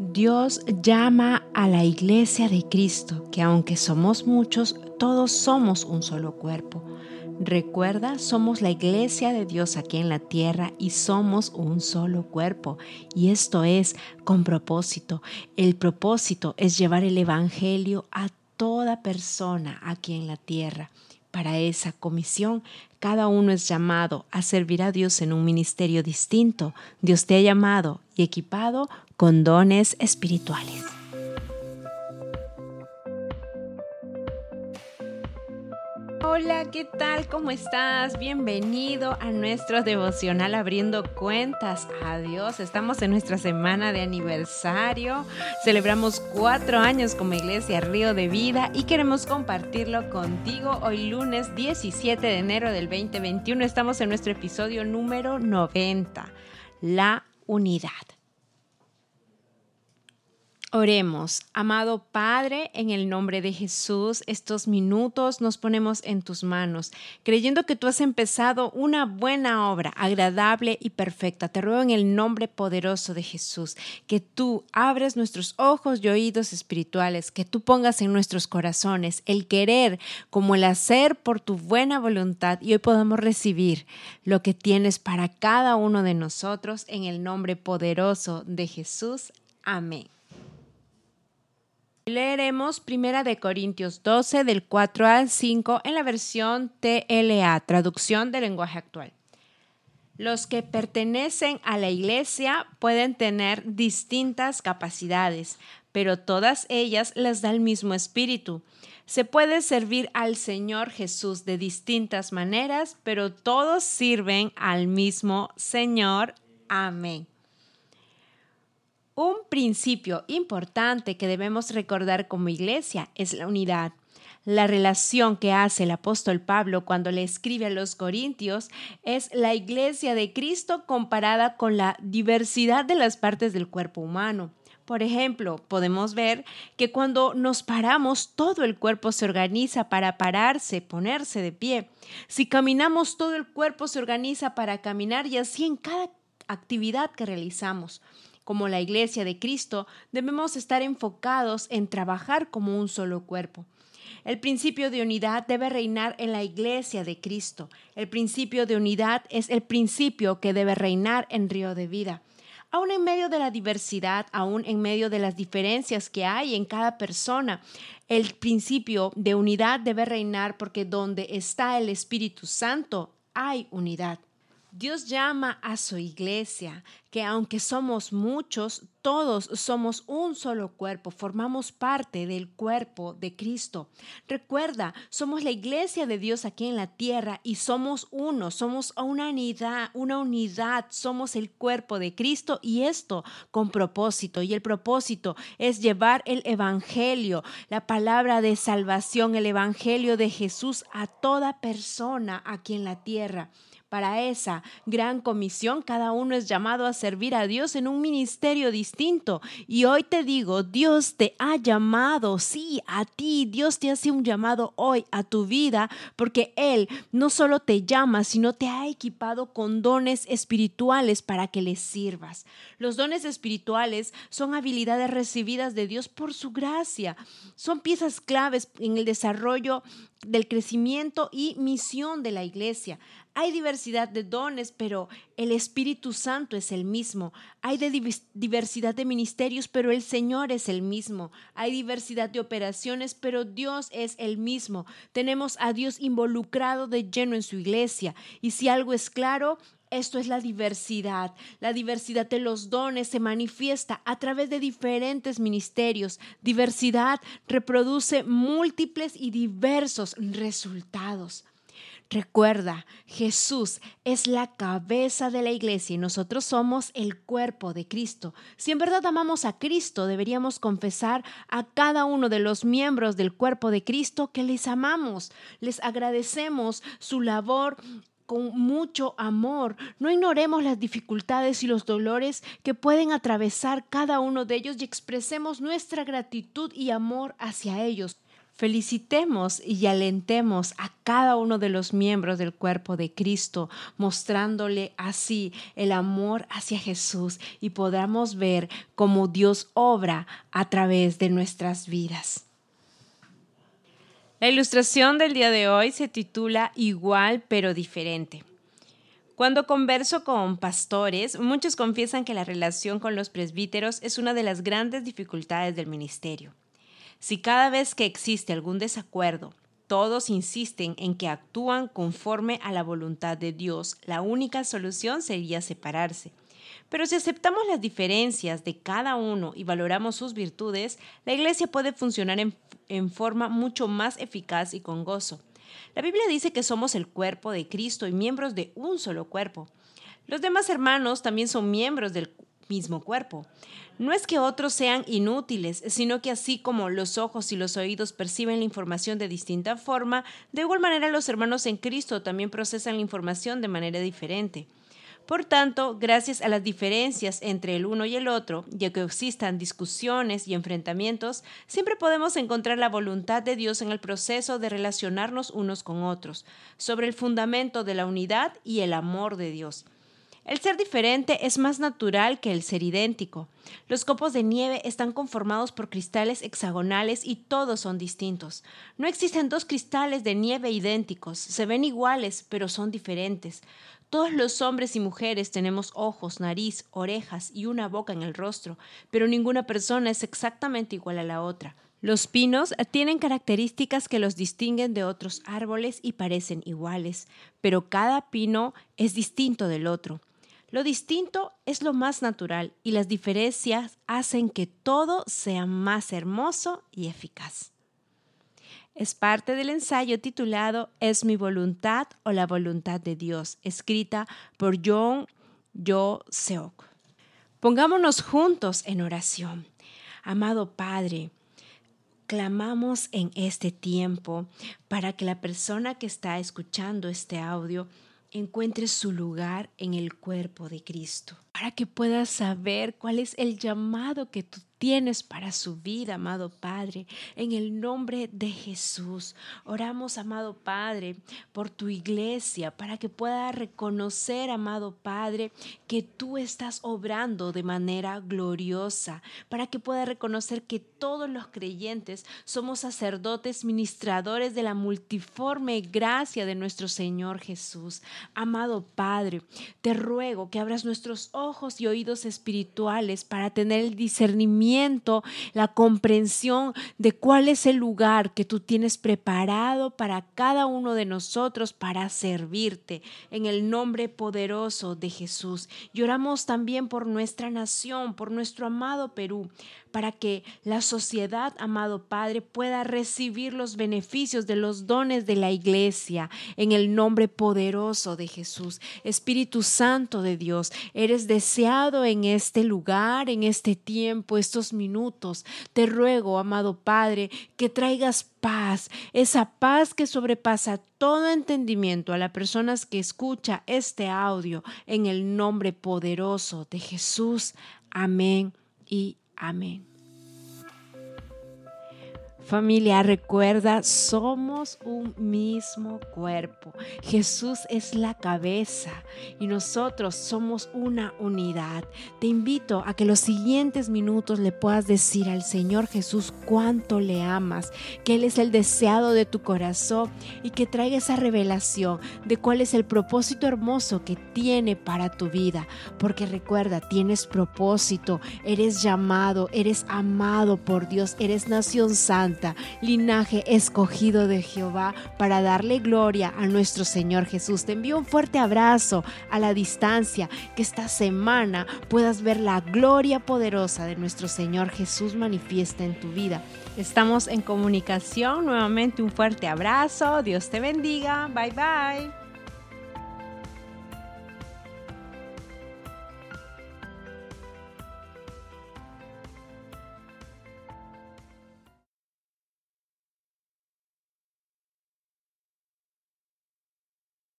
Dios llama a la iglesia de Cristo, que aunque somos muchos, todos somos un solo cuerpo. Recuerda, somos la iglesia de Dios aquí en la tierra y somos un solo cuerpo. Y esto es con propósito. El propósito es llevar el Evangelio a toda persona aquí en la tierra. Para esa comisión, cada uno es llamado a servir a Dios en un ministerio distinto. Dios te ha llamado y equipado con dones espirituales. Hola, ¿qué tal? ¿Cómo estás? Bienvenido a nuestro devocional abriendo cuentas. Adiós, estamos en nuestra semana de aniversario. Celebramos cuatro años como Iglesia Río de Vida y queremos compartirlo contigo. Hoy lunes 17 de enero del 2021 estamos en nuestro episodio número 90, la unidad. Oremos, amado Padre, en el nombre de Jesús, estos minutos nos ponemos en tus manos, creyendo que tú has empezado una buena obra, agradable y perfecta. Te ruego en el nombre poderoso de Jesús, que tú abres nuestros ojos y oídos espirituales, que tú pongas en nuestros corazones el querer como el hacer por tu buena voluntad y hoy podamos recibir lo que tienes para cada uno de nosotros en el nombre poderoso de Jesús. Amén. Leeremos Primera de Corintios 12 del 4 al 5 en la versión TLA, traducción del lenguaje actual. Los que pertenecen a la iglesia pueden tener distintas capacidades, pero todas ellas les da el mismo espíritu. Se puede servir al Señor Jesús de distintas maneras, pero todos sirven al mismo Señor. Amén. Un principio importante que debemos recordar como iglesia es la unidad. La relación que hace el apóstol Pablo cuando le escribe a los Corintios es la iglesia de Cristo comparada con la diversidad de las partes del cuerpo humano. Por ejemplo, podemos ver que cuando nos paramos, todo el cuerpo se organiza para pararse, ponerse de pie. Si caminamos, todo el cuerpo se organiza para caminar y así en cada actividad que realizamos como la Iglesia de Cristo, debemos estar enfocados en trabajar como un solo cuerpo. El principio de unidad debe reinar en la Iglesia de Cristo. El principio de unidad es el principio que debe reinar en Río de Vida. Aún en medio de la diversidad, aún en medio de las diferencias que hay en cada persona, el principio de unidad debe reinar porque donde está el Espíritu Santo hay unidad. Dios llama a su iglesia, que aunque somos muchos, todos somos un solo cuerpo, formamos parte del cuerpo de Cristo. Recuerda, somos la iglesia de Dios aquí en la tierra y somos uno, somos una unidad, una unidad, somos el cuerpo de Cristo y esto con propósito. Y el propósito es llevar el Evangelio, la palabra de salvación, el Evangelio de Jesús a toda persona aquí en la tierra. Para esa gran comisión, cada uno es llamado a servir a Dios en un ministerio distinto. Y hoy te digo, Dios te ha llamado, sí, a ti. Dios te hace un llamado hoy a tu vida porque Él no solo te llama, sino te ha equipado con dones espirituales para que le sirvas. Los dones espirituales son habilidades recibidas de Dios por su gracia. Son piezas claves en el desarrollo del crecimiento y misión de la iglesia. Hay diversidad de dones, pero el Espíritu Santo es el mismo. Hay diversidad de ministerios, pero el Señor es el mismo. Hay diversidad de operaciones, pero Dios es el mismo. Tenemos a Dios involucrado de lleno en su iglesia. Y si algo es claro, esto es la diversidad. La diversidad de los dones se manifiesta a través de diferentes ministerios. Diversidad reproduce múltiples y diversos resultados. Recuerda, Jesús es la cabeza de la iglesia y nosotros somos el cuerpo de Cristo. Si en verdad amamos a Cristo, deberíamos confesar a cada uno de los miembros del cuerpo de Cristo que les amamos, les agradecemos su labor con mucho amor. No ignoremos las dificultades y los dolores que pueden atravesar cada uno de ellos y expresemos nuestra gratitud y amor hacia ellos. Felicitemos y alentemos a cada uno de los miembros del cuerpo de Cristo, mostrándole así el amor hacia Jesús y podamos ver cómo Dios obra a través de nuestras vidas. La ilustración del día de hoy se titula Igual pero diferente. Cuando converso con pastores, muchos confiesan que la relación con los presbíteros es una de las grandes dificultades del ministerio. Si cada vez que existe algún desacuerdo, todos insisten en que actúan conforme a la voluntad de Dios, la única solución sería separarse. Pero si aceptamos las diferencias de cada uno y valoramos sus virtudes, la iglesia puede funcionar en, forma mucho más eficaz y con gozo. La Biblia dice que somos el cuerpo de Cristo y miembros de un solo cuerpo. Los demás hermanos también son miembros del mismo cuerpo. No es que otros sean inútiles, sino que así como los ojos y los oídos perciben la información de distinta forma, de igual manera los hermanos en Cristo también procesan la información de manera diferente. Por tanto, gracias a las diferencias entre el uno y el otro, ya que existan discusiones y enfrentamientos, siempre podemos encontrar la voluntad de Dios en el proceso de relacionarnos unos con otros, sobre el fundamento de la unidad y el amor de Dios. El ser diferente es más natural que el ser idéntico. Los copos de nieve están conformados por cristales hexagonales y todos son distintos. No existen dos cristales de nieve idénticos, se ven iguales, pero son diferentes. Todos los hombres y mujeres tenemos ojos, nariz, orejas y una boca en el rostro, pero ninguna persona es exactamente igual a la otra. Los pinos tienen características que los distinguen de otros árboles y parecen iguales, pero cada pino es distinto del otro. Lo distinto es lo más natural y las diferencias hacen que todo sea más hermoso y eficaz. Es parte del ensayo titulado ¿Es mi voluntad o la voluntad de Dios? escrita por John Yo Seok. Pongámonos juntos en oración. Amado Padre, clamamos en este tiempo para que la persona que está escuchando este audio encuentre su lugar en el cuerpo de Cristo, para que pueda saber cuál es el llamado que tú tienes para su vida, amado Padre. En el nombre de Jesús, oramos, amado Padre, por tu iglesia, para que pueda reconocer, amado Padre, que tú estás obrando de manera gloriosa, para que pueda reconocer que todos los creyentes somos sacerdotes ministradores de la multiforme gracia de nuestro Señor Jesús. Amado Padre, te ruego que abras nuestros ojos y oídos espirituales para tener el discernimiento la comprensión de cuál es el lugar que tú tienes preparado para cada uno de nosotros para servirte en el nombre poderoso de Jesús. Y oramos también por nuestra nación, por nuestro amado Perú, para que la sociedad, amado Padre, pueda recibir los beneficios de los dones de la iglesia en el nombre poderoso de Jesús. Espíritu Santo de Dios, eres deseado en este lugar, en este tiempo, estos minutos. Te ruego, amado Padre, que traigas paz, esa paz que sobrepasa todo entendimiento a las personas que escucha este audio en el nombre poderoso de Jesús. Amén y Amén. Familia, recuerda, somos un mismo cuerpo. Jesús es la cabeza y nosotros somos una unidad. Te invito a que los siguientes minutos le puedas decir al Señor Jesús cuánto le amas, que Él es el deseado de tu corazón y que traiga esa revelación de cuál es el propósito hermoso que tiene para tu vida. Porque recuerda, tienes propósito, eres llamado, eres amado por Dios, eres nación linaje escogido de Jehová para darle gloria a nuestro Señor Jesús. Te envío un fuerte abrazo a la distancia, que esta semana puedas ver la gloria poderosa de nuestro Señor Jesús manifiesta en tu vida. Estamos en comunicación, nuevamente un fuerte abrazo, Dios te bendiga, bye bye.